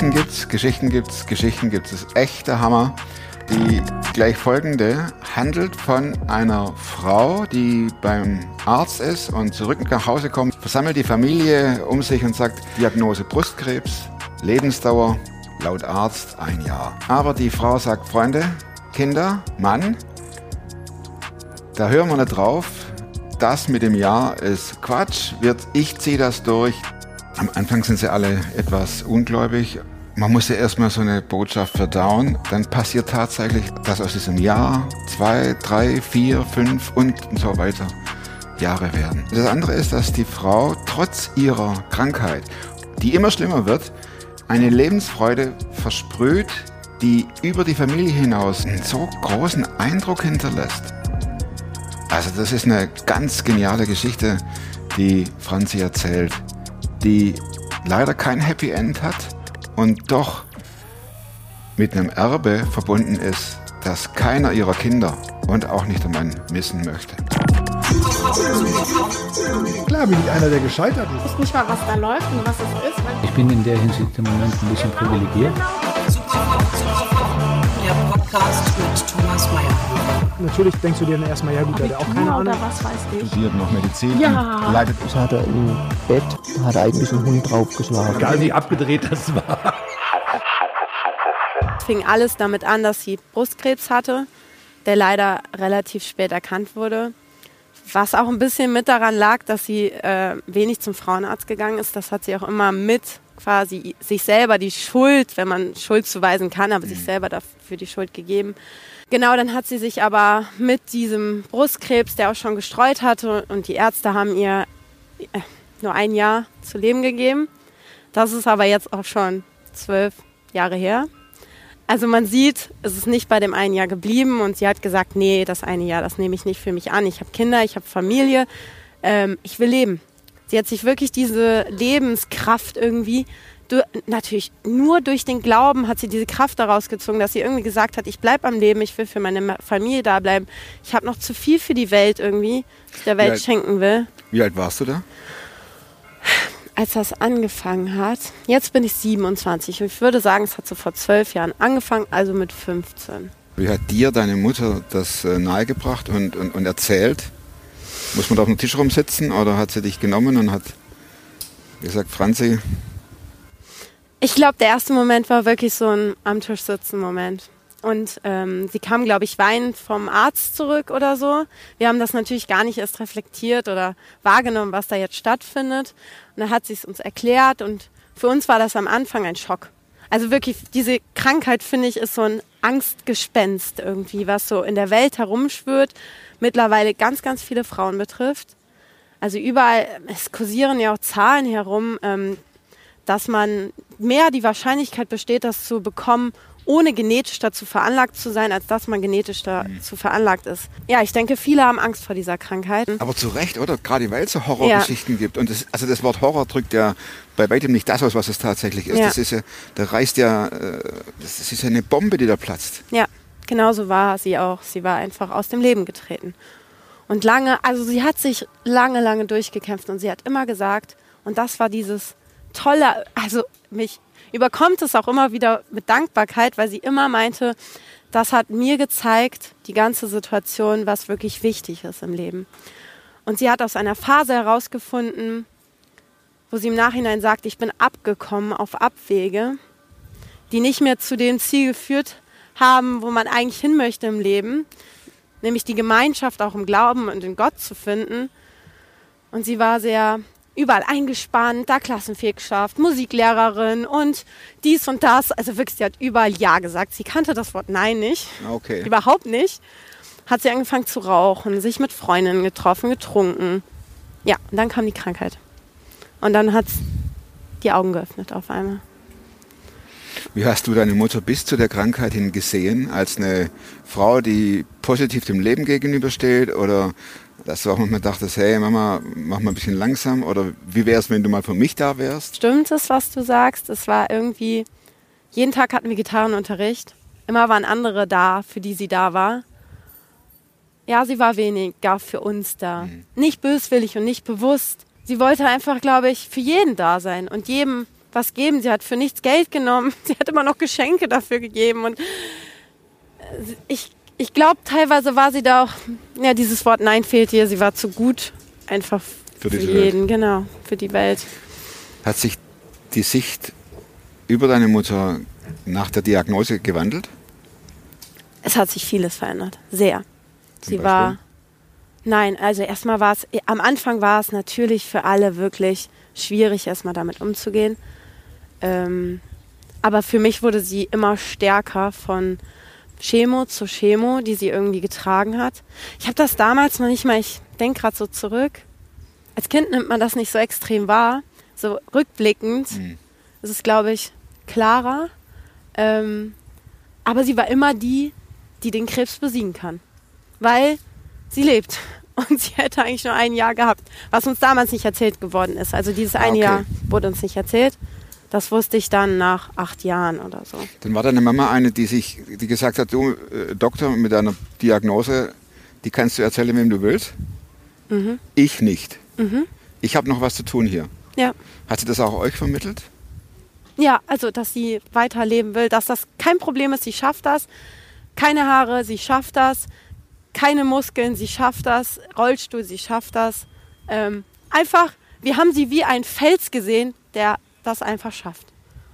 Geschichten gibt's, Geschichten gibt's, Geschichten gibt's. Das ist echt der Hammer. Die gleich folgende handelt von einer Frau, die beim Arzt ist und zurück nach Hause kommt, versammelt die Familie um sich und sagt, Diagnose Brustkrebs, Lebensdauer laut Arzt ein Jahr. Aber die Frau sagt, Freunde, Kinder, Mann, da hören wir nicht drauf. Das mit dem Jahr ist Quatsch. Wird, ich ziehe das durch. Am Anfang sind sie alle etwas ungläubig. Man muss ja erstmal so eine Botschaft verdauen. Dann passiert tatsächlich, dass aus diesem Jahr zwei, drei, vier, fünf und so weiter Jahre werden. Das andere ist, dass die Frau trotz ihrer Krankheit, die immer schlimmer wird, eine Lebensfreude versprüht, die über die Familie hinaus einen so großen Eindruck hinterlässt. Also das ist eine ganz geniale Geschichte, die Franzi erzählt, die leider kein Happy End hat und doch mit einem Erbe verbunden ist, das keiner ihrer Kinder und auch nicht der Mann missen möchte. Klar bin ich einer, der gescheitert ist. Ich weiß nicht mal, was da läuft und was es ist. Ich bin in der Hinsicht im Moment ein bisschen privilegiert. Der Podcast mit Thomas Mayer. Natürlich denkst du dir dann erstmal, ja gut, der hat auch keine Ahnung. was weiß ich. Studiert noch Medizin Ja. leidet Das hat er im Bett, hat er eigentlich einen Hund draufgeschlagen. Egal wie abgedreht das war. fing alles damit an, dass sie Brustkrebs hatte, der leider relativ spät erkannt wurde. Was auch ein bisschen mit daran lag, dass sie äh, wenig zum Frauenarzt gegangen ist. Das hat sie auch immer mit quasi sich selber die Schuld, wenn man Schuld zuweisen kann, aber sich selber dafür die Schuld gegeben. Genau, dann hat sie sich aber mit diesem Brustkrebs, der auch schon gestreut hatte, und die Ärzte haben ihr äh, nur ein Jahr zu leben gegeben. Das ist aber jetzt auch schon zwölf Jahre her. Also man sieht, es ist nicht bei dem einen Jahr geblieben und sie hat gesagt, nee, das eine Jahr, das nehme ich nicht für mich an. Ich habe Kinder, ich habe Familie, ähm, ich will leben. Sie hat sich wirklich diese Lebenskraft irgendwie, du, natürlich nur durch den Glauben hat sie diese Kraft daraus gezogen, dass sie irgendwie gesagt hat, ich bleibe am Leben, ich will für meine Familie da bleiben. Ich habe noch zu viel für die Welt irgendwie, ich der Welt Ja. schenken will Wie alt warst du da? als das angefangen hat. Jetzt bin ich 27 und ich würde sagen, es hat so vor zwölf Jahren angefangen, also mit 15. Wie hat dir deine Mutter das äh, nahegebracht und, und, und erzählt? Muss man da auf dem Tisch rumsitzen oder hat sie dich genommen und hat gesagt, Franzi, Ich glaube, der erste Moment war wirklich so ein am Tisch sitzen Moment. Und ähm, sie kam, glaube ich, weinend vom Arzt zurück oder so. Wir haben das natürlich gar nicht erst reflektiert oder wahrgenommen, was da jetzt stattfindet. Und dann hat sie es uns erklärt und für uns war das am Anfang ein Schock. Also wirklich, diese Krankheit, finde ich, ist so ein Angstgespenst irgendwie, was so in der Welt herumschwirrt, mittlerweile ganz, ganz viele Frauen betrifft. Also überall, es kursieren ja auch Zahlen herum, ähm, dass man mehr die Wahrscheinlichkeit besteht, das zu bekommen, ohne genetisch dazu veranlagt zu sein, als dass man genetisch dazu veranlagt ist. Ja, ich denke, viele haben Angst vor dieser Krankheit. aber zu Recht, oder? Gerade weil es so Horrorgeschichten gibt. Und das, also das Wort Horror drückt ja bei weitem nicht das aus, was es tatsächlich ist. Ja. Das ist ja, da reißt ja, äh, das ist ja eine Bombe, die da platzt. Ja, genauso war sie auch. Sie war einfach aus dem Leben getreten. Und lange, also sie hat sich lange, lange durchgekämpft und sie hat immer gesagt, und das war dieses tolle, also mich überkommt es auch immer wieder mit Dankbarkeit, weil sie immer meinte, das hat mir gezeigt, die ganze Situation, was wirklich wichtig ist im Leben. Und sie hat aus einer Phase herausgefunden, wo sie im Nachhinein sagt, ich bin abgekommen auf Abwege, die nicht mehr zu dem Ziel geführt haben, wo man eigentlich hin möchte im Leben, nämlich die Gemeinschaft auch im Glauben und in Gott zu finden. Und sie war sehr überall eingespannt, da Klassenfähig geschafft, Musiklehrerin und dies und das. Also wirklich, sie hat überall Ja gesagt. Sie kannte das Wort Nein nicht, Okay. überhaupt nicht. Hat sie angefangen zu rauchen, sich mit Freundinnen getroffen, getrunken. Ja, und dann kam die Krankheit. Und dann hat die Augen geöffnet auf einmal. Wie hast du deine Mutter bis zu der Krankheit hin gesehen? Als eine Frau, die positiv dem Leben gegenübersteht? Oder dass du auch manchmal dachtest, hey Mama, mach mal ein bisschen langsam? Oder wie wäre es, wenn du mal für mich da wärst? Stimmt es, was du sagst? Es war irgendwie, jeden Tag hatten wir Gitarrenunterricht. Immer waren andere da, für die sie da war. Ja, sie war weniger für uns da. Nicht böswillig und nicht bewusst. Sie wollte einfach, glaube ich, für jeden da sein und jedem was geben. Sie hat für nichts Geld genommen. Sie hat immer noch Geschenke dafür gegeben. Und äh, ich, ich glaube, teilweise war sie da auch, ja, dieses Wort Nein fehlt ihr. Sie war zu gut einfach Für für, jeden, genau, für die Welt. Hat sich die Sicht über deine Mutter nach der Diagnose gewandelt? Es hat sich vieles verändert. Sehr. Zum Sie Beispiel? war. Nein, also erstmal war es, am Anfang war es natürlich für alle wirklich schwierig, erstmal damit umzugehen. Ähm, aber für mich wurde sie immer stärker von Chemo zu Chemo, die sie irgendwie getragen hat. Ich habe das damals noch nicht mal, ich denke gerade so zurück. Als Kind nimmt man das nicht so extrem wahr. So rückblickend Mhm. ist es, glaube ich, klarer. Ähm, aber sie war immer die, die den Krebs besiegen kann. Weil sie lebt. Und sie hätte eigentlich nur ein Jahr gehabt, was uns damals nicht erzählt geworden ist. Also dieses Ah, eine okay. Jahr wurde uns nicht erzählt. Das wusste ich dann nach acht Jahren oder so. Dann war deine Mama eine, die sich, die gesagt hat, du äh, Doktor mit deiner Diagnose, die kannst du erzählen, wem du willst. Mhm. Ich nicht. Ich habe noch was zu tun hier. Ja. Hat sie das auch euch vermittelt? Ja, also, dass sie weiterleben will, dass das kein Problem ist, sie schafft das. Keine Haare, sie schafft das. Keine Muskeln, sie schafft das. Rollstuhl, sie schafft das. Ähm, einfach, wir haben sie wie ein Fels gesehen, der das einfach schafft.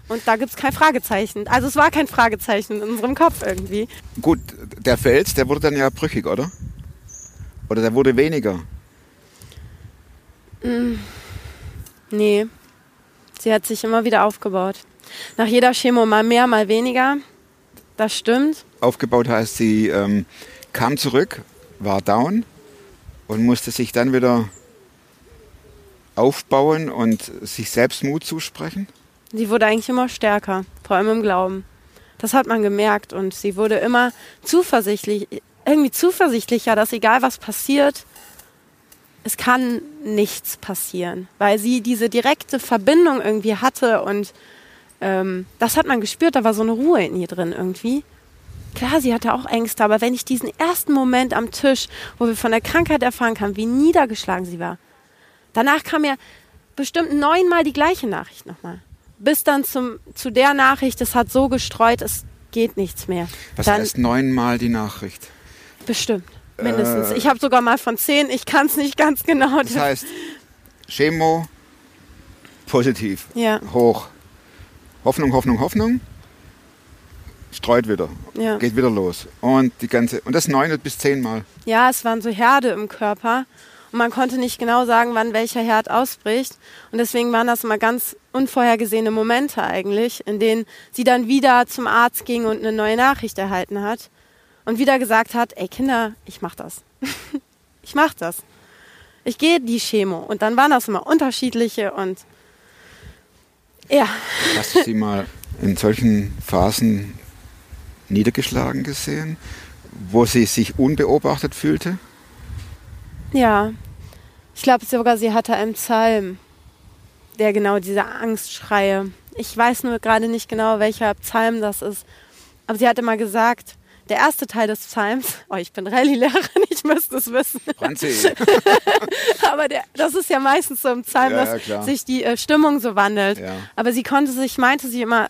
Und da gibt es kein Fragezeichen. Also es war kein Fragezeichen in unserem Kopf irgendwie. Gut, der Fels, der wurde dann ja brüchig, oder? Oder der wurde weniger. Nee, sie hat sich immer wieder aufgebaut. Nach jeder Chemo mal mehr, mal weniger. Das stimmt. Aufgebaut heißt, sie ähm, kam zurück, war down und musste sich dann wieder aufbauen und sich selbst Mut zusprechen. Sie wurde eigentlich immer stärker, vor allem im Glauben. Das hat man gemerkt und sie wurde immer zuversichtlich, irgendwie zuversichtlicher, dass egal was passiert, es kann nichts passieren, weil sie diese direkte Verbindung irgendwie hatte und ähm, das hat man gespürt, da war so eine Ruhe in ihr drin irgendwie. Klar, sie hatte auch Ängste, aber wenn ich diesen ersten Moment am Tisch, wo wir von der Krankheit erfahren haben, wie niedergeschlagen sie war, danach kam ja bestimmt neunmal die gleiche Nachricht nochmal. Bis dann zum, zu der Nachricht, es hat so gestreut, es geht nichts mehr. Was dann heißt neunmal die Nachricht? bestimmt, mindestens. Äh, ich habe sogar mal von zehn, ich kann es nicht ganz genau. Das heißt, Chemo positiv, ja, hoch. Hoffnung, Hoffnung, Hoffnung. Streut wieder, ja. geht wieder los. Und die ganze und das neun bis zehnmal. ja, es waren so Herde im Körper und man konnte nicht genau sagen, wann welcher Herd ausbricht. Und deswegen waren das immer ganz unvorhergesehene Momente eigentlich, in denen sie dann wieder zum Arzt ging und eine neue Nachricht erhalten hat und wieder gesagt hat, ey Kinder, ich mach das. ich mach das. Ich gehe die Chemo. Und dann waren das immer unterschiedliche und ja, Hast du sie mal in solchen Phasen niedergeschlagen gesehen, wo sie sich unbeobachtet fühlte? Ja, ich glaube sogar, sie hatte einen Psalm, der genau diese Angstschreie. Ich weiß nur gerade nicht genau, welcher Psalm das ist. Aber sie hatte mal gesagt, der erste Teil des Psalms, oh, ich bin Rallye-Lehrerin, ich müsste es wissen. Franzi, Aber der, das ist ja meistens so im Psalm, Ja, ja, dass klar. sich die äh, Stimmung so wandelt. Ja. Aber sie konnte sich, meinte sie immer,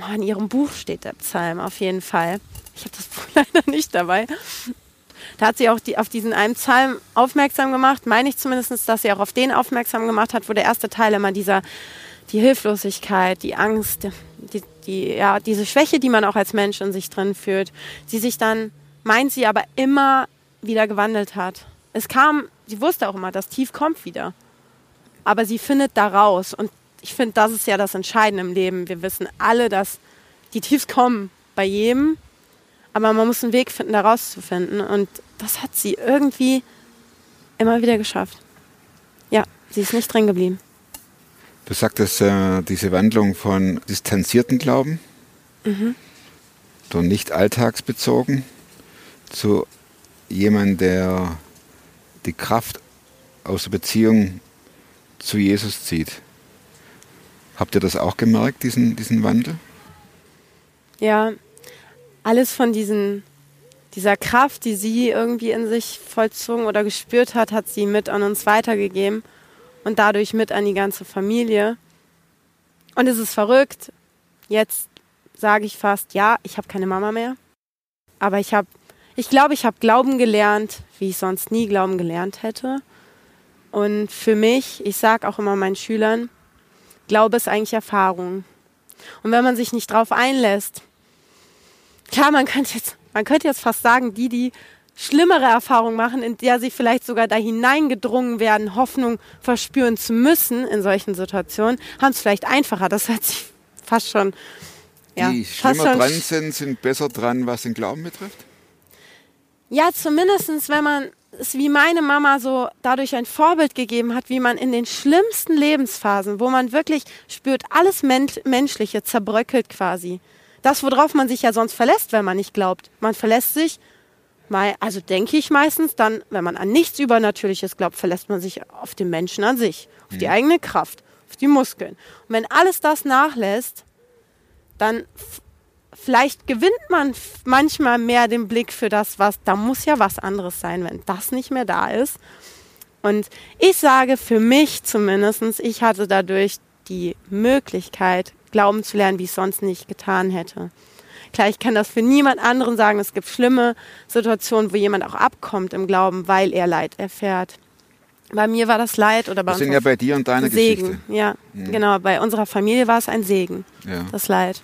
oh, in ihrem Buch steht der Psalm auf jeden Fall. Ich habe das Buch leider nicht dabei. Da hat sie auch die, auf diesen einen Psalm aufmerksam gemacht, meine ich zumindest, dass sie auch auf den aufmerksam gemacht hat, wo der erste Teil immer dieser, die Hilflosigkeit, die Angst, die, die, ja, diese Schwäche, die man auch als Mensch in sich drin fühlt, sie sich dann, meint sie, aber immer wieder gewandelt hat. Es kam, sie wusste auch immer, das Tief kommt wieder. Aber sie findet da raus. Und ich finde, das ist ja das Entscheidende im Leben. Wir wissen alle, dass die Tiefs kommen bei jedem. Aber man muss einen Weg finden, da rauszufinden. Und das hat sie irgendwie immer wieder geschafft. Ja, sie ist nicht drin geblieben. du sagtest äh, diese Wandlung von distanzierten Glauben, von nicht alltagsbezogen, zu jemand, der die Kraft aus der Beziehung zu Jesus zieht. Habt ihr das auch gemerkt, diesen, diesen Wandel? Ja, alles von diesen, dieser Kraft, die sie irgendwie in sich vollzogen oder gespürt hat, hat sie mit an uns weitergegeben und dadurch mit an die ganze Familie. Und es ist verrückt. Jetzt sage ich fast, ja, ich habe keine Mama mehr. Aber ich habe, ich glaube, ich habe Glauben gelernt, wie ich sonst nie Glauben gelernt hätte. Und für mich, ich sage auch immer meinen Schülern, Glaube ist eigentlich Erfahrung. Und wenn man sich nicht drauf einlässt, klar, man könnte jetzt, man könnte jetzt fast sagen, die, die schlimmere Erfahrungen machen, in der sie vielleicht sogar da hineingedrungen werden, Hoffnung verspüren zu müssen in solchen Situationen, haben es vielleicht einfacher. Das hört sich fast schon. Ja, die schlimmer schon dran sind, sind besser dran, was den Glauben betrifft? Ja, zumindestens, wenn man es wie meine Mama so dadurch ein Vorbild gegeben hat, wie man in den schlimmsten Lebensphasen, wo man wirklich spürt, alles Men Menschliche zerbröckelt quasi. Das, worauf man sich ja sonst verlässt, wenn man nicht glaubt. Man verlässt sich, mal, also denke ich meistens, dann, wenn man an nichts Übernatürliches glaubt, verlässt man sich auf den Menschen an sich, auf die eigene Kraft, auf die Muskeln. Und wenn alles das nachlässt, dann vielleicht gewinnt man manchmal mehr den Blick für das, was, da muss ja was anderes sein, wenn das nicht mehr da ist. Und ich sage für mich zumindestens, ich hatte dadurch die Möglichkeit, glauben zu lernen, wie ich es sonst nicht getan hätte. Klar, ich kann das für niemand anderen sagen. Es gibt schlimme Situationen, wo jemand auch abkommt im Glauben, weil er Leid erfährt. Bei mir war das Leid oder bei Das sind uns ja bei dir und deiner Segen. Geschichte. Ja, genau. Bei unserer Familie war es ein Segen, Ja. das Leid.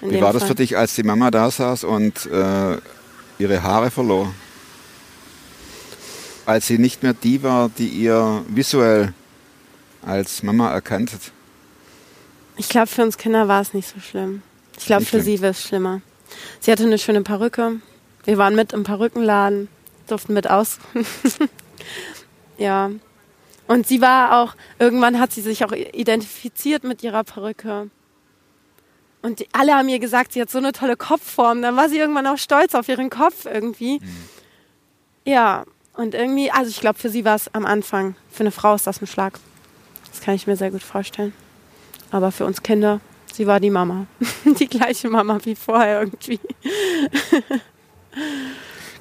Wie war das Fall. für dich, als die Mama da saß und äh, ihre Haare verlor? Als sie nicht mehr die war, die ihr visuell als Mama erkannt hat. Ich glaube, für uns Kinder war es nicht so schlimm. Ich glaube, für sie wäre es schlimmer. Sie hatte eine schöne Perücke. Wir waren mit im Perückenladen, durften mit aus. ja. Und sie war auch, irgendwann hat sie sich auch identifiziert mit ihrer Perücke. Und die, alle haben ihr gesagt, sie hat so eine tolle Kopfform. Dann war sie irgendwann auch stolz auf ihren Kopf irgendwie. Ja, und irgendwie, also ich glaube, für sie war es am Anfang, für eine Frau ist das ein Schlag. Das kann ich mir sehr gut vorstellen. Aber für uns Kinder, sie war die Mama. die gleiche Mama wie vorher irgendwie.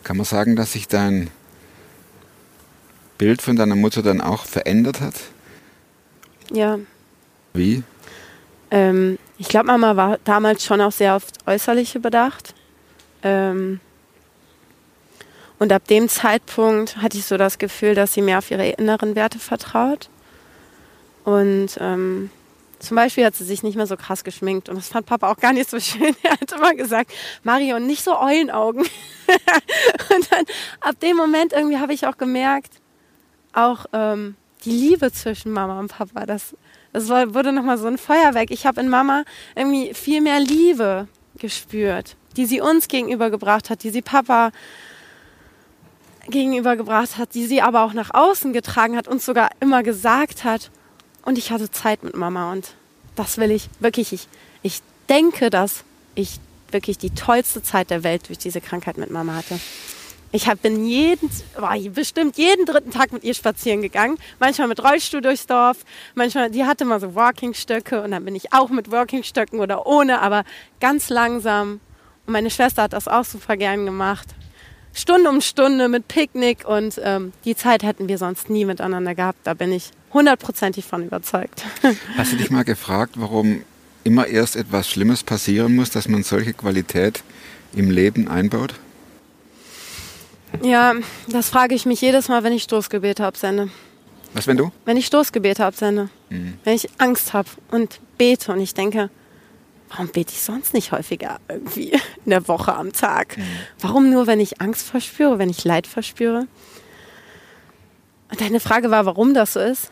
Kann man sagen, dass sich dein Bild von deiner Mutter dann auch verändert hat? Ja. Wie? Ähm, ich glaube, Mama war damals schon auch sehr auf Äußerliche bedacht. Ähm, und ab dem Zeitpunkt hatte ich so das Gefühl, dass sie mehr auf ihre inneren Werte vertraut. Und ähm, zum Beispiel hat sie sich nicht mehr so krass geschminkt. Und das fand Papa auch gar nicht so schön. Er hat immer gesagt, Marion, nicht so Eulenaugen. und dann ab dem Moment irgendwie habe ich auch gemerkt, auch ähm, die Liebe zwischen Mama und Papa, das, das wurde nochmal so ein Feuerwerk. Ich habe in Mama irgendwie viel mehr Liebe gespürt, die sie uns gegenübergebracht hat, die sie Papa gegenübergebracht hat, die sie aber auch nach außen getragen hat, uns sogar immer gesagt hat. Und ich hatte Zeit mit Mama und das will ich wirklich. Ich, ich denke, dass ich wirklich die tollste Zeit der Welt durch diese Krankheit mit Mama hatte. Ich hab, bin jeden, war bestimmt jeden dritten Tag mit ihr spazieren gegangen. Manchmal mit Rollstuhl durchs Dorf. Manchmal, die hatte mal so Walkingstöcke und dann bin ich auch mit Walkingstöcken oder ohne, aber ganz langsam. Und meine Schwester hat das auch super gern gemacht. Stunde um Stunde mit Picknick und ähm, die Zeit hätten wir sonst nie miteinander gehabt. Da bin ich hundertprozentig von überzeugt. Hast du dich mal gefragt, warum immer erst etwas Schlimmes passieren muss, dass man solche Qualität im Leben einbaut? ja, das frage ich mich jedes Mal, wenn ich Stoßgebete absende. Was, wenn du? Wenn ich Stoßgebete absende. Wenn ich Angst habe und bete und ich denke, warum bete ich sonst nicht häufiger irgendwie in der Woche am Tag? Warum nur, wenn ich Angst verspüre, wenn ich Leid verspüre? Und deine Frage war, warum das so ist?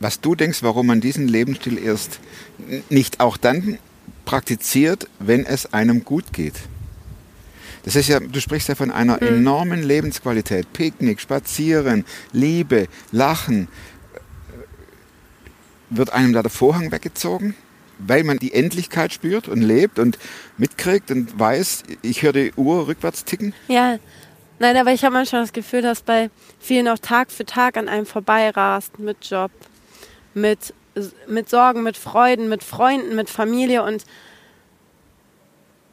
Was du denkst, warum man diesen Lebensstil erst nicht auch dann praktiziert, wenn es einem gut geht. Das ist ja, du sprichst ja von einer enormen Lebensqualität. Picknick, Spazieren, Liebe, Lachen. Wird einem da der Vorhang weggezogen, weil man die Endlichkeit spürt und lebt und mitkriegt und weiß, ich höre die Uhr rückwärts ticken? Ja, nein, aber ich habe manchmal das Gefühl, dass bei vielen auch Tag für Tag an einem vorbeirast mit Job, mit, mit Sorgen, mit Freuden, mit Freunden, mit Familie und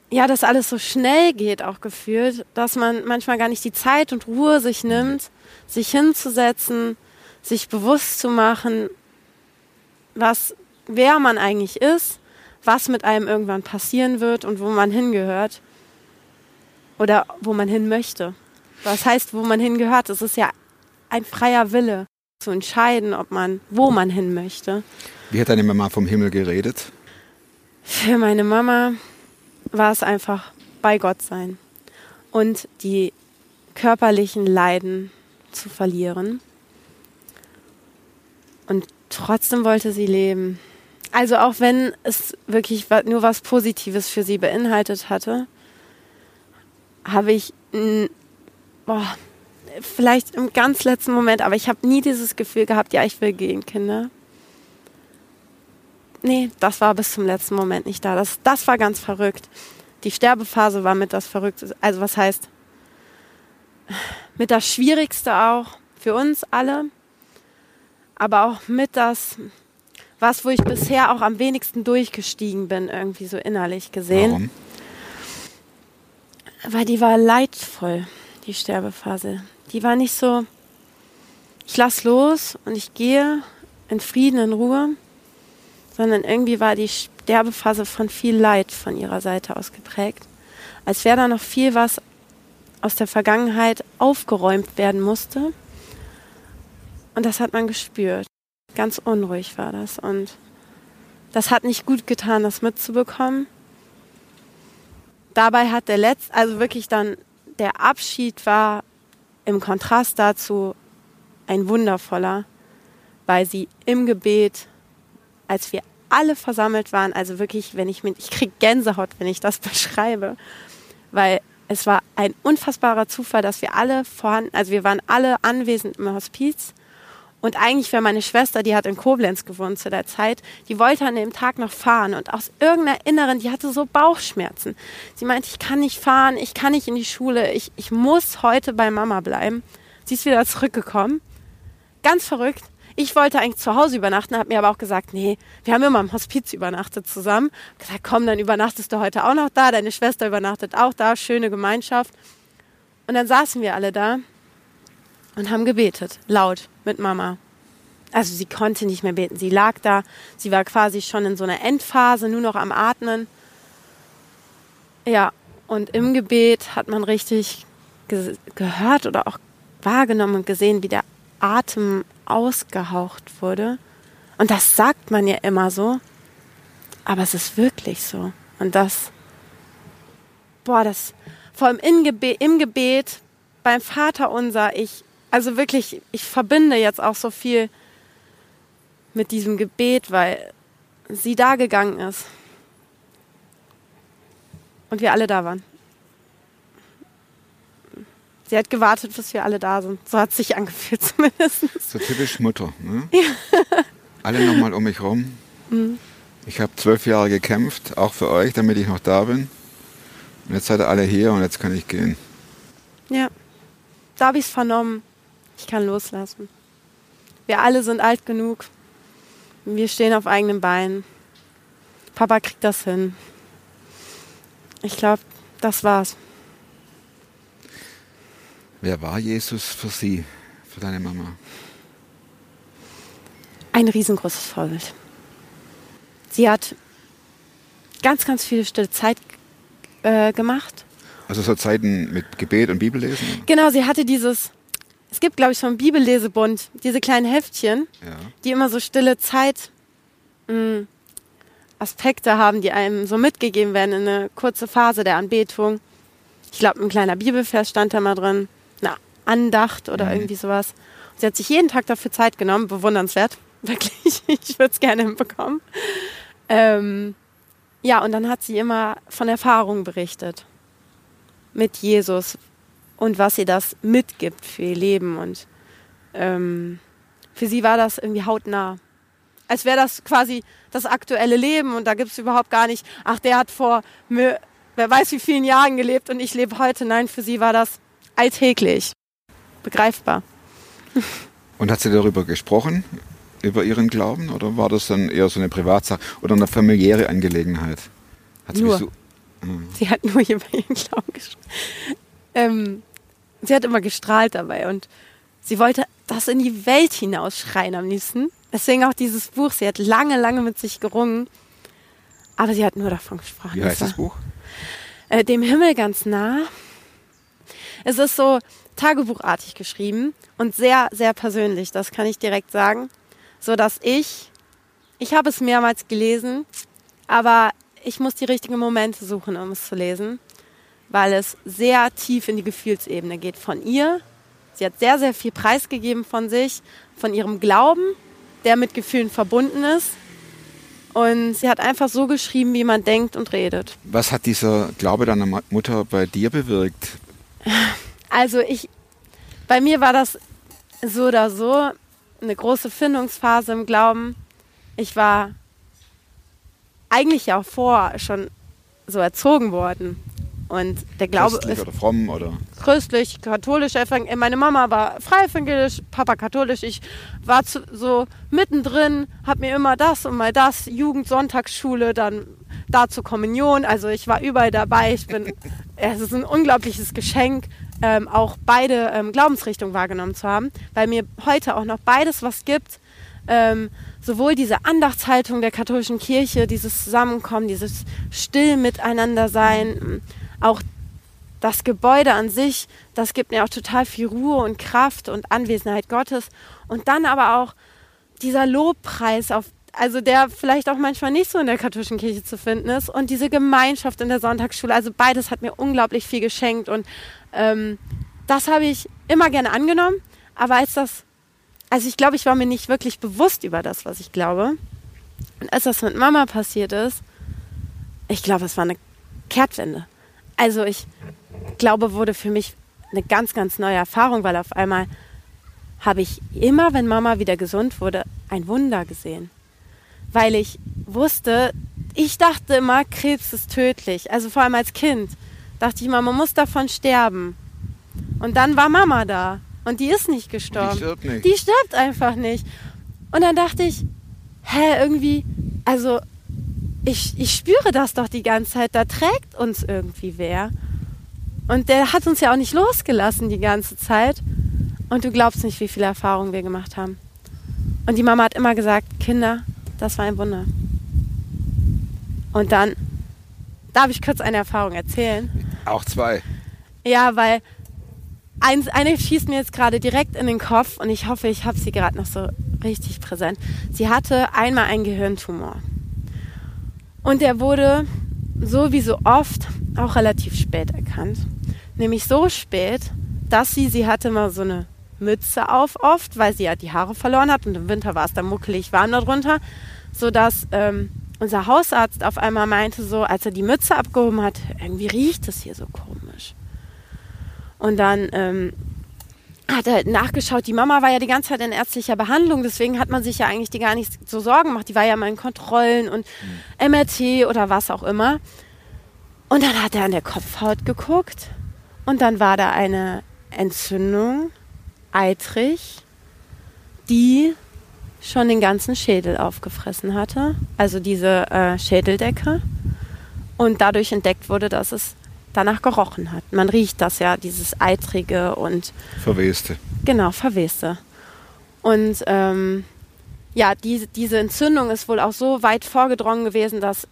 ja, dass alles so schnell geht, auch gefühlt, dass man manchmal gar nicht die Zeit und Ruhe sich nimmt, sich hinzusetzen, sich bewusst zu machen, was, wer man eigentlich ist was mit einem irgendwann passieren wird und wo man hingehört oder wo man hin möchte. Was heißt, wo man hingehört? Es ist ja ein freier Wille zu entscheiden, ob man, wo man hin möchte. Wie hat deine Mama vom Himmel geredet? Für meine Mama war es einfach bei Gott sein und die körperlichen Leiden zu verlieren. Und trotzdem wollte sie leben. Also auch wenn es wirklich nur was Positives für sie beinhaltet hatte, habe ich boah, vielleicht im ganz letzten Moment, aber ich habe nie dieses Gefühl gehabt, ja, ich will gehen, Kinder. Nee, das war bis zum letzten Moment nicht da. Das, das war ganz verrückt. Die Sterbephase war mit das Verrückte. Also was heißt, mit das Schwierigste auch für uns alle, aber auch mit das, was, wo ich bisher auch am wenigsten durchgestiegen bin, irgendwie so innerlich gesehen. Warum? Weil die war leidvoll, die Sterbephase. Die war nicht so, ich lass los und ich gehe in Frieden, in Ruhe, sondern irgendwie war die Sterbephase von viel Leid von ihrer Seite aus geprägt. Als wäre da noch viel was aus der Vergangenheit aufgeräumt werden musste. Und das hat man gespürt. Ganz unruhig war das. Und das hat nicht gut getan, das mitzubekommen. Dabei hat der letzte, also wirklich dann der Abschied war im Kontrast dazu ein wundervoller, weil sie im Gebet, als wir alle versammelt waren, also wirklich, wenn ich mit, ich kriege Gänsehaut, wenn ich das beschreibe, weil es war ein unfassbarer Zufall, dass wir alle vorhanden, also wir waren alle anwesend im Hospiz. Und eigentlich wäre meine Schwester, die hat in Koblenz gewohnt zu der Zeit, die wollte an dem Tag noch fahren. Und aus irgendeiner Inneren, die hatte so Bauchschmerzen. Sie meinte, ich kann nicht fahren, ich kann nicht in die Schule, ich, ich muss heute bei Mama bleiben. Sie ist wieder zurückgekommen. Ganz verrückt. Ich wollte eigentlich zu Hause übernachten, habe mir aber auch gesagt, nee, wir haben immer im Hospiz übernachtet zusammen. Hab gesagt, komm, dann übernachtest du heute auch noch da, deine Schwester übernachtet auch da, schöne Gemeinschaft. Und dann saßen wir alle da und haben gebetet, laut, mit Mama. Also sie konnte nicht mehr beten, sie lag da, sie war quasi schon in so einer Endphase, nur noch am Atmen. Ja, und im Gebet hat man richtig ge gehört oder auch wahrgenommen und gesehen, wie der Atem ausgehaucht wurde. Und das sagt man ja immer so, aber es ist wirklich so. Und das, boah, das, vor allem im Gebet, im Gebet beim Vater unser, ich, also wirklich, ich verbinde jetzt auch so viel mit diesem Gebet, weil sie da gegangen ist. Und wir alle da waren. Sie hat gewartet, bis wir alle da sind. So hat es sich angefühlt zumindest. So typisch Mutter. Ne? Ja. Alle nochmal um mich rum. Mhm. Ich habe zwölf Jahre gekämpft, auch für euch, damit ich noch da bin. Und jetzt seid ihr alle hier und jetzt kann ich gehen. Ja, da habe ich es vernommen. Ich kann loslassen. Wir alle sind alt genug. Wir stehen auf eigenen Beinen. Papa kriegt das hin. Ich glaube, das war's. Wer war Jesus für sie, für deine Mama? Ein riesengroßes Vorbild. Sie hat ganz, ganz viele stille Zeit äh, gemacht. Also so Zeiten mit Gebet und Bibellesen? Genau, sie hatte dieses, es gibt glaube ich vom Bibellesebund, diese kleinen Heftchen, ja. die immer so stille Zeit mh, mm, Aspekte haben, die einem so mitgegeben werden in eine kurze Phase der Anbetung. Ich glaube, ein kleiner Bibelvers stand da mal drin. Andacht oder mhm. irgendwie sowas. Und sie hat sich jeden Tag dafür Zeit genommen, bewundernswert, wirklich. Ich würde es gerne hinbekommen. Ähm, ja, und dann hat sie immer von Erfahrungen berichtet mit Jesus und was sie das mitgibt für ihr Leben. Und ähm, für sie war das irgendwie hautnah. Als wäre das quasi das aktuelle Leben und da gibt es überhaupt gar nicht, ach, der hat vor wer weiß wie vielen Jahren gelebt und ich lebe heute. Nein, für sie war das alltäglich begreifbar. Und hat sie darüber gesprochen, über ihren Glauben, oder war das dann eher so eine Privatsache oder eine familiäre Angelegenheit? Hat sie, nur. So, hm. sie hat nur über ihren Glauben gesprochen. Ähm, sie hat immer gestrahlt dabei und sie wollte das in die Welt hinausschreien am liebsten. Deswegen auch dieses Buch. Sie hat lange, lange mit sich gerungen. Aber sie hat nur davon gesprochen. Wie heißt war- das Buch? äh, dem Himmel ganz nah. Es ist so tagebuchartig geschrieben und sehr, sehr persönlich, das kann ich direkt sagen. So dass ich, ich habe es mehrmals gelesen, aber ich muss die richtigen Momente suchen, um es zu lesen, weil es sehr tief in die Gefühlsebene geht von ihr. Sie hat sehr, sehr viel preisgegeben von sich, von ihrem Glauben, der mit Gefühlen verbunden ist. Und sie hat einfach so geschrieben, wie man denkt und redet. Was hat dieser Glaube deiner Mutter bei dir bewirkt? Also ich, bei mir war das so oder so eine große Findungsphase im Glauben. Ich war eigentlich ja auch vor schon so erzogen worden. Und der Glaube Christlich ist oder fromm oder? christlich, katholisch, meine Mama war frei evangelisch, Papa katholisch. Ich war zu, so mittendrin, habe mir immer das und mal das, Jugend, Sonntagsschule, dann dazu Kommunion. Also ich war überall dabei. Ich bin, es ist ein unglaubliches Geschenk, ähm, auch beide ähm, Glaubensrichtungen wahrgenommen zu haben, weil mir heute auch noch beides was gibt. Ähm, sowohl diese Andachtshaltung der katholischen Kirche, dieses Zusammenkommen, dieses still miteinander sein, auch das Gebäude an sich, das gibt mir auch total viel Ruhe und Kraft und Anwesenheit Gottes. Und dann aber auch dieser Lobpreis auf, also der vielleicht auch manchmal nicht so in der katholischen Kirche zu finden ist und diese Gemeinschaft in der Sonntagsschule. Also beides hat mir unglaublich viel geschenkt und ähm, das habe ich immer gerne angenommen. Aber als das, also ich glaube, ich war mir nicht wirklich bewusst über das, was ich glaube. Und als das mit Mama passiert ist, ich glaube, es war eine Kehrtwende. Also ich glaube, wurde für mich eine ganz, ganz neue Erfahrung, weil auf einmal habe ich immer, wenn Mama wieder gesund wurde, ein Wunder gesehen. Weil ich wusste, ich dachte immer, Krebs ist tödlich. Also vor allem als Kind dachte ich immer, man muss davon sterben. Und dann war Mama da und die ist nicht gestorben. stirbt nicht. Die stirbt einfach nicht. Und dann dachte ich, hä, irgendwie, also ich, ich spüre das doch die ganze Zeit, da trägt uns irgendwie wer. Und der hat uns ja auch nicht losgelassen die ganze Zeit. Und du glaubst nicht, wie viele Erfahrungen wir gemacht haben. Und die Mama hat immer gesagt, Kinder, das war ein Wunder. Und dann, darf ich kurz eine Erfahrung erzählen? Auch zwei. Ja, weil eins, eine schießt mir jetzt gerade direkt in den Kopf und ich hoffe, ich habe sie gerade noch so richtig präsent. Sie hatte einmal einen Gehirntumor. Und der wurde, so wie so oft, auch relativ spät erkannt. Nämlich so spät, dass sie, sie hatte mal so eine Mütze auf oft, weil sie ja die Haare verloren hat und im Winter war es dann muckelig warm darunter, sodass ähm, unser Hausarzt auf einmal meinte so, als er die Mütze abgehoben hat, irgendwie riecht es hier so komisch. Und dann ähm, hat er halt nachgeschaut, die Mama war ja die ganze Zeit in ärztlicher Behandlung, deswegen hat man sich ja eigentlich die gar nicht so Sorgen gemacht. Die war ja mal in Kontrollen und MRT oder was auch immer. Und dann hat er an der Kopfhaut geguckt und dann war da eine Entzündung, eitrig, die schon den ganzen Schädel aufgefressen hatte, also diese äh, Schädeldecke. Und dadurch entdeckt wurde, dass es danach gerochen hat. Man riecht das ja, dieses Eitrige und Verweste. Genau, Verweste. Und ähm, ja, diese, diese Entzündung ist wohl auch so weit vorgedrungen gewesen, dass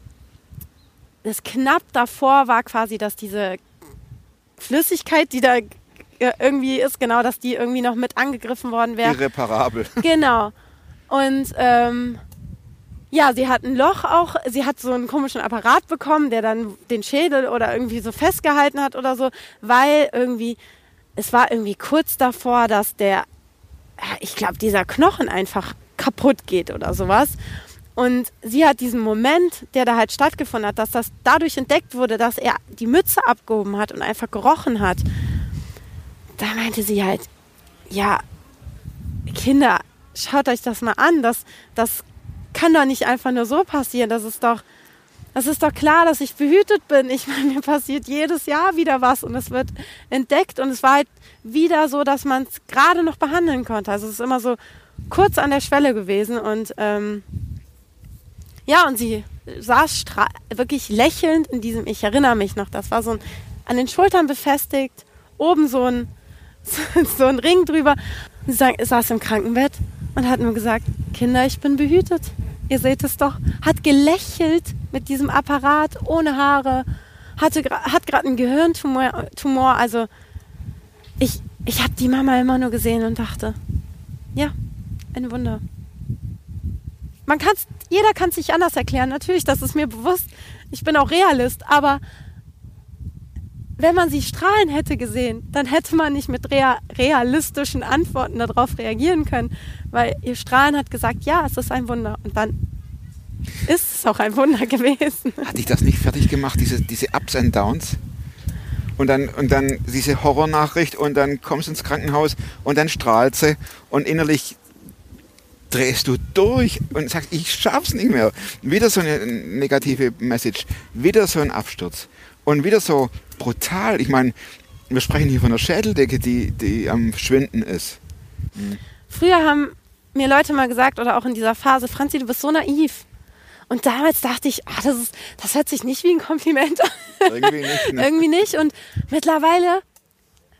es knapp davor war quasi, dass diese Flüssigkeit, die da äh, irgendwie ist, genau, dass die irgendwie noch mit angegriffen worden wäre. Irreparabel. Genau. Und ähm, ja, sie hat ein Loch auch, sie hat so einen komischen Apparat bekommen, der dann den Schädel oder irgendwie so festgehalten hat oder so, weil irgendwie, es war irgendwie kurz davor, dass der, ich glaube, dieser Knochen einfach kaputt geht oder sowas. Und sie hat diesen Moment, der da halt stattgefunden hat, dass das dadurch entdeckt wurde, dass er die Mütze abgehoben hat und einfach gerochen hat. Da meinte sie halt, ja, Kinder, schaut euch das mal an. Das, das kann doch nicht einfach nur so passieren. Das ist doch, das ist doch klar, dass ich behütet bin. Ich meine, mir passiert jedes Jahr wieder was und es wird entdeckt und es war halt wieder so, dass man es gerade noch behandeln konnte. Also es ist immer so kurz an der Schwelle gewesen und ähm, ja, und sie saß wirklich lächelnd in diesem, ich erinnere mich noch, das war so ein an den Schultern befestigt, oben so ein, so ein Ring drüber. Und sie sa- saß im Krankenbett und hat nur gesagt, Kinder, ich bin behütet. Ihr seht es doch, hat gelächelt mit diesem Apparat ohne Haare, hatte, hat gerade einen Gehirntumor. Tumor, also ich, ich habe die Mama immer nur gesehen und dachte, ja, ein Wunder. Man kann's, jeder kann es sich anders erklären, natürlich, das ist mir bewusst. Ich bin auch Realist, aber wenn man sie strahlen hätte gesehen, dann hätte man nicht mit rea realistischen Antworten darauf reagieren können, weil ihr Strahlen hat gesagt, ja, es ist ein Wunder. Und dann ist es auch ein Wunder gewesen. Hat dich das nicht fertig gemacht, diese, diese Ups and Downs? Und dann, und dann diese Horrornachricht und dann kommst du ins Krankenhaus und dann strahlt sie und innerlich drehst du durch und sagst, ich schaff's nicht mehr. Wieder so eine negative Message, wieder so ein Absturz und wieder so brutal. Ich meine, wir sprechen hier von einer Schädeldecke, die, die am Schwinden ist. Mhm. Früher haben mir Leute mal gesagt, oder auch in dieser Phase, Franzi, du bist so naiv. Und damals dachte ich, ah, das, ist, das hört sich nicht wie ein Kompliment an. Irgendwie nicht. Ne? Irgendwie nicht. Und mittlerweile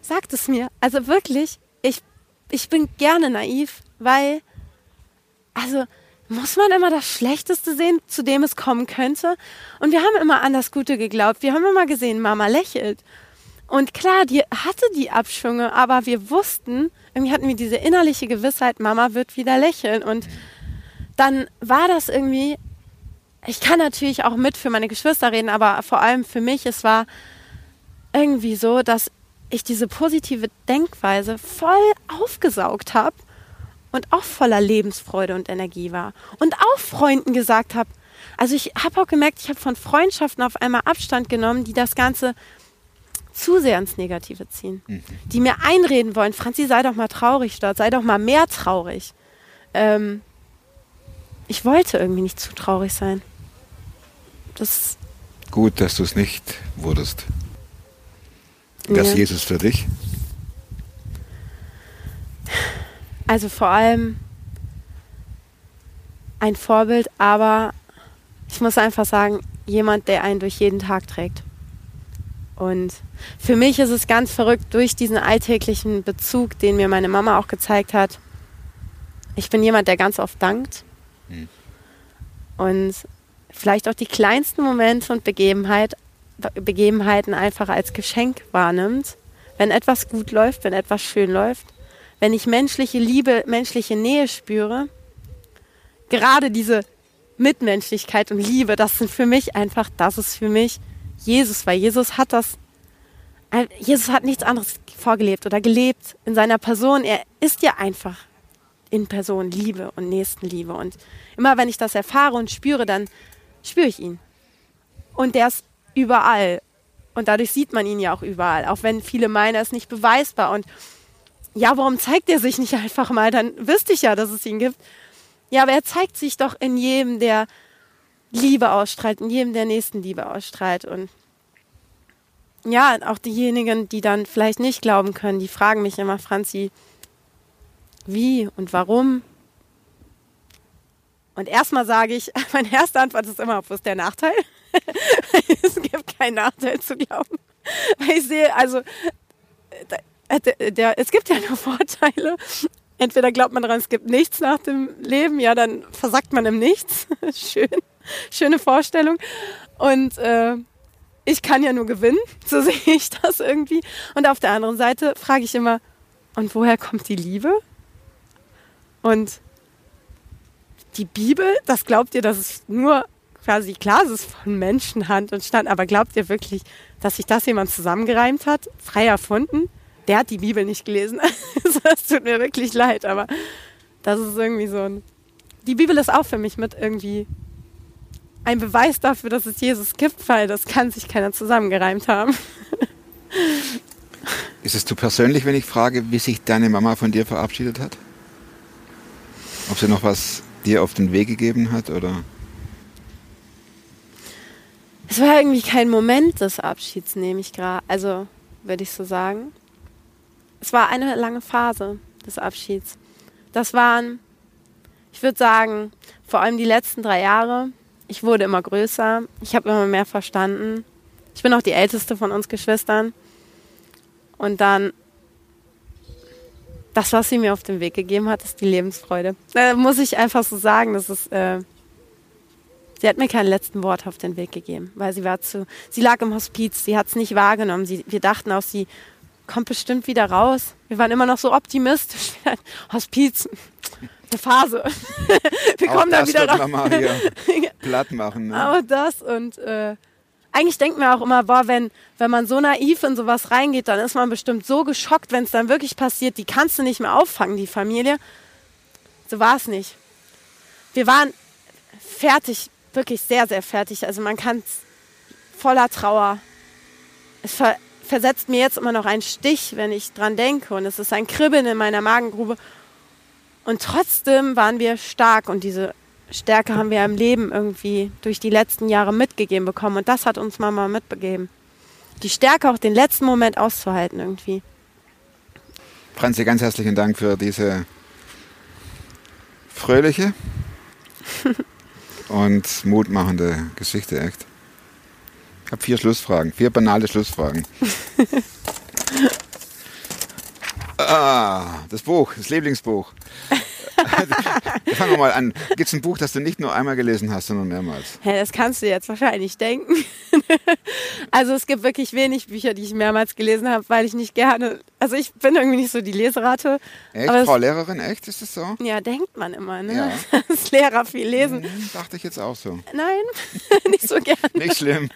sagt es mir. Also wirklich, ich, ich bin gerne naiv, weil, also muss man immer das Schlechteste sehen, zu dem es kommen könnte? Und wir haben immer an das Gute geglaubt. Wir haben immer gesehen, Mama lächelt. Und klar, die hatte die Abschwünge, aber wir wussten, irgendwie hatten wir diese innerliche Gewissheit, Mama wird wieder lächeln. Und dann war das irgendwie ich kann natürlich auch mit für meine Geschwister reden, aber vor allem für mich, es war irgendwie so, dass ich diese positive Denkweise voll aufgesaugt habe und auch voller Lebensfreude und Energie war. Und auch Freunden gesagt habe, also ich habe auch gemerkt, ich habe von Freundschaften auf einmal Abstand genommen, die das Ganze zu sehr ins Negative ziehen. Mhm. Die mir einreden wollen, Franzi, sei doch mal traurig dort, sei doch mal mehr traurig. Ähm, ich wollte irgendwie nicht zu traurig sein. Das Gut, dass du es nicht wurdest. Das ja. Jesus für dich? Also vor allem ein Vorbild, aber ich muss einfach sagen, jemand, der einen durch jeden Tag trägt. Und für mich ist es ganz verrückt durch diesen alltäglichen Bezug, den mir meine Mama auch gezeigt hat. Ich bin jemand, der ganz oft dankt. Hm. Und vielleicht auch die kleinsten Momente und Begebenheit, Begebenheiten einfach als Geschenk wahrnimmt. Wenn etwas gut läuft, wenn etwas schön läuft, wenn ich menschliche Liebe, menschliche Nähe spüre, gerade diese Mitmenschlichkeit und Liebe, das sind für mich einfach, das ist für mich Jesus, weil Jesus hat das, Jesus hat nichts anderes vorgelebt oder gelebt in seiner Person. Er ist ja einfach in Person Liebe und Nächstenliebe. Und immer wenn ich das erfahre und spüre, dann spüre ich ihn. Und der ist überall. Und dadurch sieht man ihn ja auch überall, auch wenn viele meinen, er ist nicht beweisbar. Und ja, warum zeigt er sich nicht einfach mal? Dann wüsste ich ja, dass es ihn gibt. Ja, aber er zeigt sich doch in jedem, der Liebe ausstrahlt, in jedem, der Nächstenliebe ausstrahlt. Und ja, auch diejenigen, die dann vielleicht nicht glauben können, die fragen mich immer, Franzi, wie und warum? Und erstmal sage ich, meine erste Antwort ist immer, wo ist der Nachteil? es gibt keinen Nachteil zu glauben. Weil ich sehe, also, der, der, es gibt ja nur Vorteile. Entweder glaubt man daran, es gibt nichts nach dem Leben, ja, dann versagt man im Nichts. Schön, schöne Vorstellung. Und äh, ich kann ja nur gewinnen, so sehe ich das irgendwie. Und auf der anderen Seite frage ich immer, und woher kommt die Liebe? Und die Bibel, das glaubt ihr, dass es nur quasi klar, es ist von Menschenhand entstanden, aber glaubt ihr wirklich, dass sich das jemand zusammengereimt hat, frei erfunden? Der hat die Bibel nicht gelesen. das tut mir wirklich leid, aber das ist irgendwie so ein. Die Bibel ist auch für mich mit irgendwie ein Beweis dafür, dass es Jesus gibt, weil das kann sich keiner zusammengereimt haben. ist es zu persönlich, wenn ich frage, wie sich deine Mama von dir verabschiedet hat? Ob sie noch was dir auf den Weg gegeben hat? Oder? Es war irgendwie kein Moment des Abschieds, nehme ich gerade. Also würde ich so sagen. Es war eine lange Phase des Abschieds. Das waren, ich würde sagen, vor allem die letzten drei Jahre. Ich wurde immer größer. Ich habe immer mehr verstanden. Ich bin auch die älteste von uns Geschwistern. Und dann das, was sie mir auf den Weg gegeben hat, ist die Lebensfreude. Da muss ich einfach so sagen, das ist, äh, Sie hat mir kein letzten Wort auf den Weg gegeben, weil sie war zu, sie lag im Hospiz, sie hat es nicht wahrgenommen. Sie, wir dachten auch, sie kommt bestimmt wieder raus. Wir waren immer noch so optimistisch. Hospiz, eine Phase. wir kommen da wieder raus. Mama hier platt machen. Ne? Aber das und äh, eigentlich denkt man auch immer, boah, wenn, wenn man so naiv in sowas reingeht, dann ist man bestimmt so geschockt, wenn es dann wirklich passiert, die kannst du nicht mehr auffangen, die Familie. So war es nicht. Wir waren fertig, wirklich sehr, sehr fertig. Also man kann es voller Trauer. Es ver versetzt mir jetzt immer noch einen Stich, wenn ich dran denke. Und es ist ein Kribbeln in meiner Magengrube. Und trotzdem waren wir stark und diese Stärke haben wir im Leben irgendwie durch die letzten Jahre mitgegeben bekommen. Und das hat uns Mama mitgegeben. Die Stärke, auch den letzten Moment auszuhalten irgendwie. Franzi, ganz herzlichen Dank für diese fröhliche und mutmachende Geschichte, echt. Ich habe vier Schlussfragen, vier banale Schlussfragen. ah, das Buch, das Lieblingsbuch. Fangen wir mal an. Gibt es ein Buch, das du nicht nur einmal gelesen hast, sondern mehrmals? Ja, das kannst du jetzt wahrscheinlich denken. also es gibt wirklich wenig Bücher, die ich mehrmals gelesen habe, weil ich nicht gerne, also ich bin irgendwie nicht so die Leserate. Echt, Frau Lehrerin, echt? Ist das so? Ja, denkt man immer, ne? Ja. Dass Lehrer viel lesen. Hm, dachte ich jetzt auch so. Nein, nicht so gern. Nicht schlimm.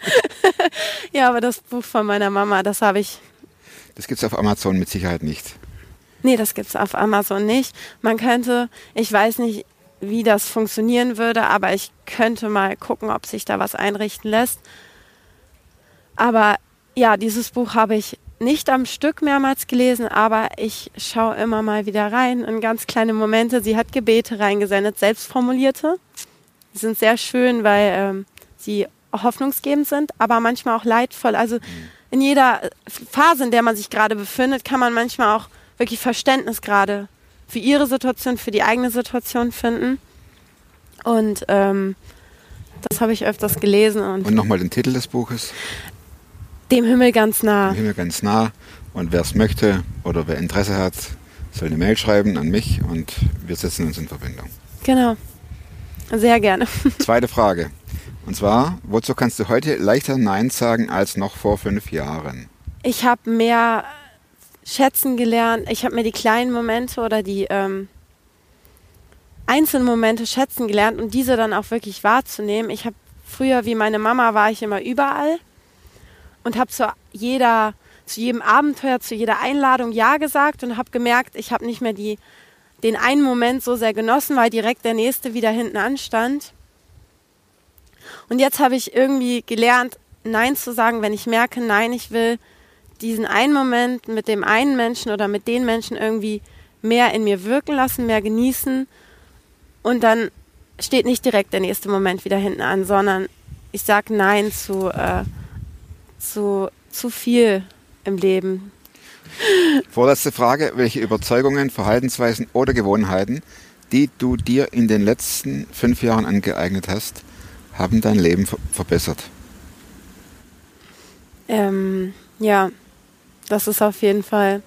Ja, aber das Buch von meiner Mama, das habe ich Das gibt es auf Amazon mit Sicherheit nicht. Nee, das gibt's auf Amazon nicht. Man könnte, ich weiß nicht, wie das funktionieren würde, aber ich könnte mal gucken, ob sich da was einrichten lässt. Aber ja, dieses Buch habe ich nicht am Stück mehrmals gelesen, aber ich schaue immer mal wieder rein in ganz kleine Momente. Sie hat Gebete reingesendet, selbst formulierte. Die sind sehr schön, weil ähm, sie hoffnungsgebend sind, aber manchmal auch leidvoll. Also in jeder Phase, in der man sich gerade befindet, kann man manchmal auch wirklich Verständnis gerade für ihre Situation, für die eigene Situation finden. Und ähm, das habe ich öfters gelesen und, Und nochmal den Titel des Buches. dem Himmel ganz nah. Im Himmel ganz nah. Und wer es möchte oder wer Interesse hat, soll eine Mail schreiben an mich und wir setzen uns in Verbindung. Genau. Sehr gerne. Zweite Frage. Und zwar, wozu kannst du heute leichter Nein sagen als noch vor fünf Jahren? Ich habe mehr schätzen gelernt. Ich habe mir die kleinen Momente oder die ähm, einzelnen Momente schätzen gelernt und diese dann auch wirklich wahrzunehmen. Ich habe früher, wie meine Mama, war ich immer überall und habe zu jeder, zu jedem Abenteuer, zu jeder Einladung Ja gesagt und habe gemerkt, ich habe nicht mehr die, den einen Moment so sehr genossen, weil direkt der nächste wieder hinten anstand. Und jetzt habe ich irgendwie gelernt, Nein zu sagen, wenn ich merke, nein, ich will diesen einen Moment mit dem einen Menschen oder mit den Menschen irgendwie mehr in mir wirken lassen, mehr genießen. Und dann steht nicht direkt der nächste Moment wieder hinten an, sondern ich sage Nein zu, äh, zu, zu viel im Leben. Vorletzte Frage. Welche Überzeugungen, Verhaltensweisen oder Gewohnheiten, die du dir in den letzten fünf Jahren angeeignet hast, haben dein Leben ver verbessert? Ähm, ja, das ist auf jeden Fall,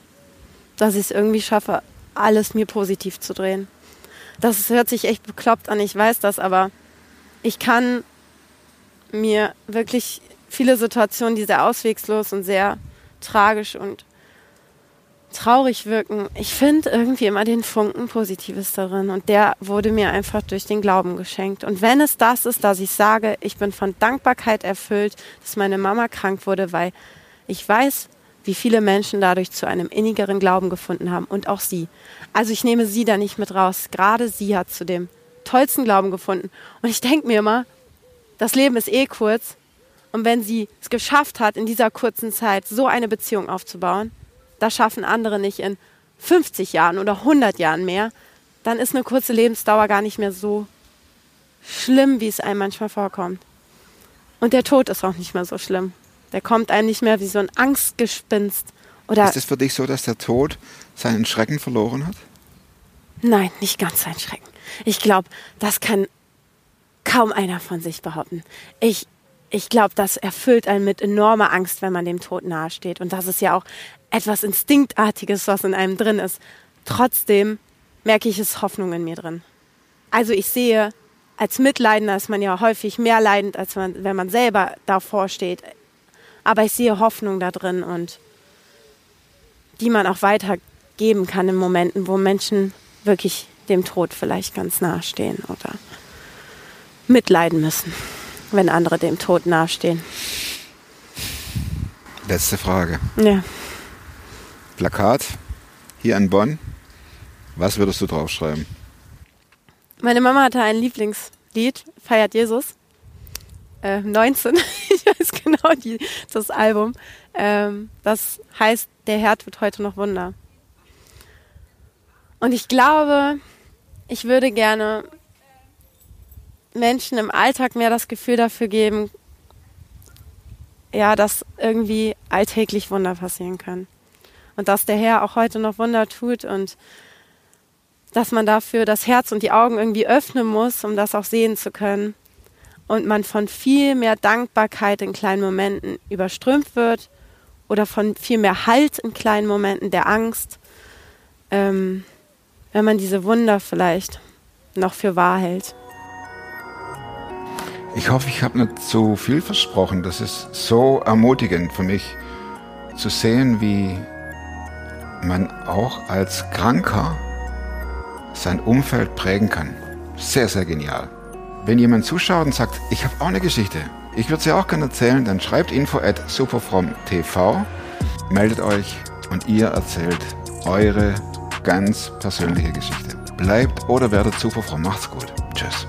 dass ich es irgendwie schaffe, alles mir positiv zu drehen. Das hört sich echt bekloppt an, ich weiß das, aber ich kann mir wirklich viele Situationen, die sehr auswegslos und sehr tragisch und traurig wirken, ich finde irgendwie immer den Funken Positives darin. Und der wurde mir einfach durch den Glauben geschenkt. Und wenn es das ist, dass ich sage, ich bin von Dankbarkeit erfüllt, dass meine Mama krank wurde, weil ich weiß, wie viele Menschen dadurch zu einem innigeren Glauben gefunden haben. Und auch sie. Also ich nehme sie da nicht mit raus. Gerade sie hat zu dem tollsten Glauben gefunden. Und ich denke mir immer, das Leben ist eh kurz. Und wenn sie es geschafft hat, in dieser kurzen Zeit so eine Beziehung aufzubauen, das schaffen andere nicht in 50 Jahren oder 100 Jahren mehr, dann ist eine kurze Lebensdauer gar nicht mehr so schlimm, wie es einem manchmal vorkommt. Und der Tod ist auch nicht mehr so schlimm. Der kommt einem nicht mehr wie so ein Angstgespinst. Oder Ist es für dich so, dass der Tod seinen Schrecken verloren hat? Nein, nicht ganz ein Schrecken. Ich glaube, das kann kaum einer von sich behaupten. Ich, ich glaube, das erfüllt einen mit enormer Angst, wenn man dem Tod nahesteht. Und das ist ja auch etwas Instinktartiges, was in einem drin ist. Trotzdem merke ich, es Hoffnung in mir drin. Also ich sehe als Mitleidender ist man ja häufig mehr leidend, als man, wenn man selber davor steht. Aber ich sehe Hoffnung da drin und die man auch weitergeben kann in Momenten, wo Menschen wirklich dem Tod vielleicht ganz nahe stehen oder mitleiden müssen, wenn andere dem Tod nahestehen. Letzte Frage. Ja. Plakat hier in Bonn. Was würdest du draufschreiben? Meine Mama hatte ein Lieblingslied, Feiert Jesus. Äh, 19, ich weiß genau die, das Album. Ähm, das heißt, der Herr tut heute noch Wunder. Und ich glaube, ich würde gerne Menschen im Alltag mehr das Gefühl dafür geben, ja, dass irgendwie alltäglich Wunder passieren können. Und dass der Herr auch heute noch Wunder tut und dass man dafür das Herz und die Augen irgendwie öffnen muss, um das auch sehen zu können. Und man von viel mehr Dankbarkeit in kleinen Momenten überströmt wird oder von viel mehr Halt in kleinen Momenten der Angst, ähm, wenn man diese Wunder vielleicht noch für wahr hält. Ich hoffe, ich habe nicht zu viel versprochen. Das ist so ermutigend für mich zu sehen, wie man auch als Kranker sein Umfeld prägen kann. Sehr, sehr genial. Wenn jemand zuschaut und sagt, ich habe auch eine Geschichte, ich würde sie auch gerne erzählen, dann schreibt info at superfromtv, meldet euch und ihr erzählt eure ganz persönliche Geschichte. Bleibt oder werdet superfromm. Macht's gut. Tschüss.